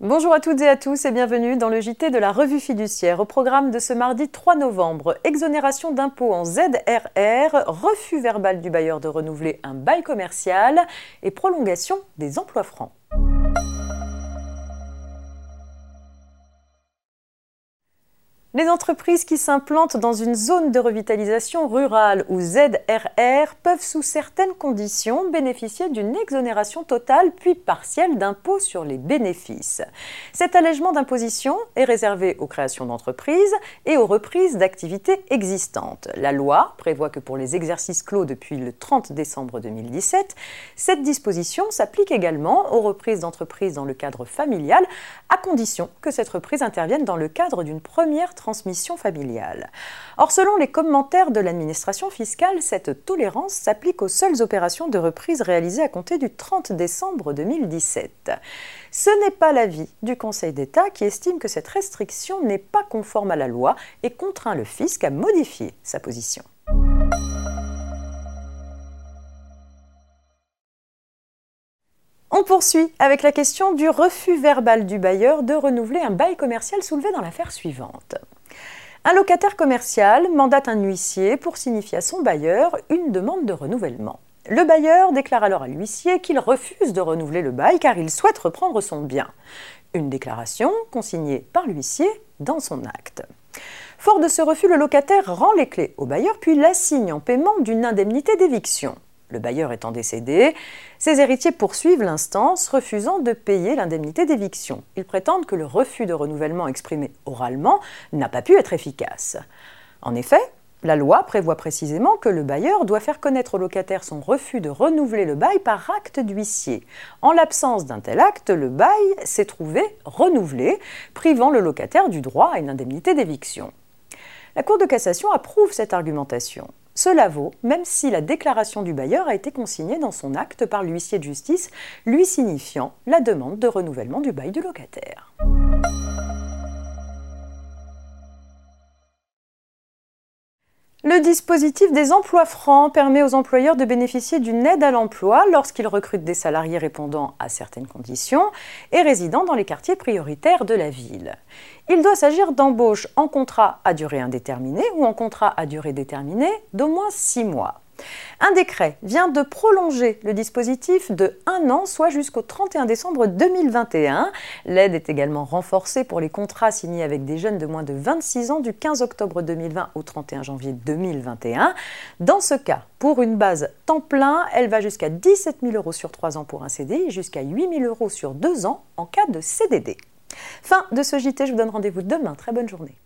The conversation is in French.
Bonjour à toutes et à tous et bienvenue dans le JT de la revue fiduciaire. Au programme de ce mardi 3 novembre, exonération d'impôts en ZRR, refus verbal du bailleur de renouveler un bail commercial et prolongation des emplois francs. Les entreprises qui s'implantent dans une zone de revitalisation rurale ou ZRR peuvent sous certaines conditions bénéficier d'une exonération totale puis partielle d'impôt sur les bénéfices. Cet allègement d'imposition est réservé aux créations d'entreprises et aux reprises d'activités existantes. La loi prévoit que pour les exercices clos depuis le 30 décembre 2017, cette disposition s'applique également aux reprises d'entreprises dans le cadre familial à condition que cette reprise intervienne dans le cadre d'une première transmission familiale. Or, selon les commentaires de l'administration fiscale, cette tolérance s'applique aux seules opérations de reprise réalisées à compter du 30 décembre 2017. Ce n'est pas l'avis du Conseil d'État qui estime que cette restriction n'est pas conforme à la loi et contraint le fisc à modifier sa position. On poursuit avec la question du refus verbal du bailleur de renouveler un bail commercial soulevé dans l'affaire suivante. Un locataire commercial mandate un huissier pour signifier à son bailleur une demande de renouvellement. Le bailleur déclare alors à l'huissier qu'il refuse de renouveler le bail car il souhaite reprendre son bien. Une déclaration consignée par l'huissier dans son acte. Fort de ce refus, le locataire rend les clés au bailleur puis l'assigne en paiement d'une indemnité d'éviction. Le bailleur étant décédé, ses héritiers poursuivent l'instance refusant de payer l'indemnité d'éviction. Ils prétendent que le refus de renouvellement exprimé oralement n'a pas pu être efficace. En effet, la loi prévoit précisément que le bailleur doit faire connaître au locataire son refus de renouveler le bail par acte d'huissier. En l'absence d'un tel acte, le bail s'est trouvé renouvelé, privant le locataire du droit à une indemnité d'éviction. La Cour de cassation approuve cette argumentation. Cela vaut même si la déclaration du bailleur a été consignée dans son acte par l'huissier de justice, lui signifiant la demande de renouvellement du bail du locataire. Le dispositif des emplois francs permet aux employeurs de bénéficier d'une aide à l'emploi lorsqu'ils recrutent des salariés répondant à certaines conditions et résidant dans les quartiers prioritaires de la ville. Il doit s'agir d'embauches en contrat à durée indéterminée ou en contrat à durée déterminée d'au moins six mois. Un décret vient de prolonger le dispositif de un an, soit jusqu'au 31 décembre 2021. L'aide est également renforcée pour les contrats signés avec des jeunes de moins de 26 ans du 15 octobre 2020 au 31 janvier 2021. Dans ce cas, pour une base temps plein, elle va jusqu'à 17 000 euros sur 3 ans pour un CDI jusqu'à 8 000 euros sur 2 ans en cas de CDD. Fin de ce JT, je vous donne rendez-vous demain. Très bonne journée.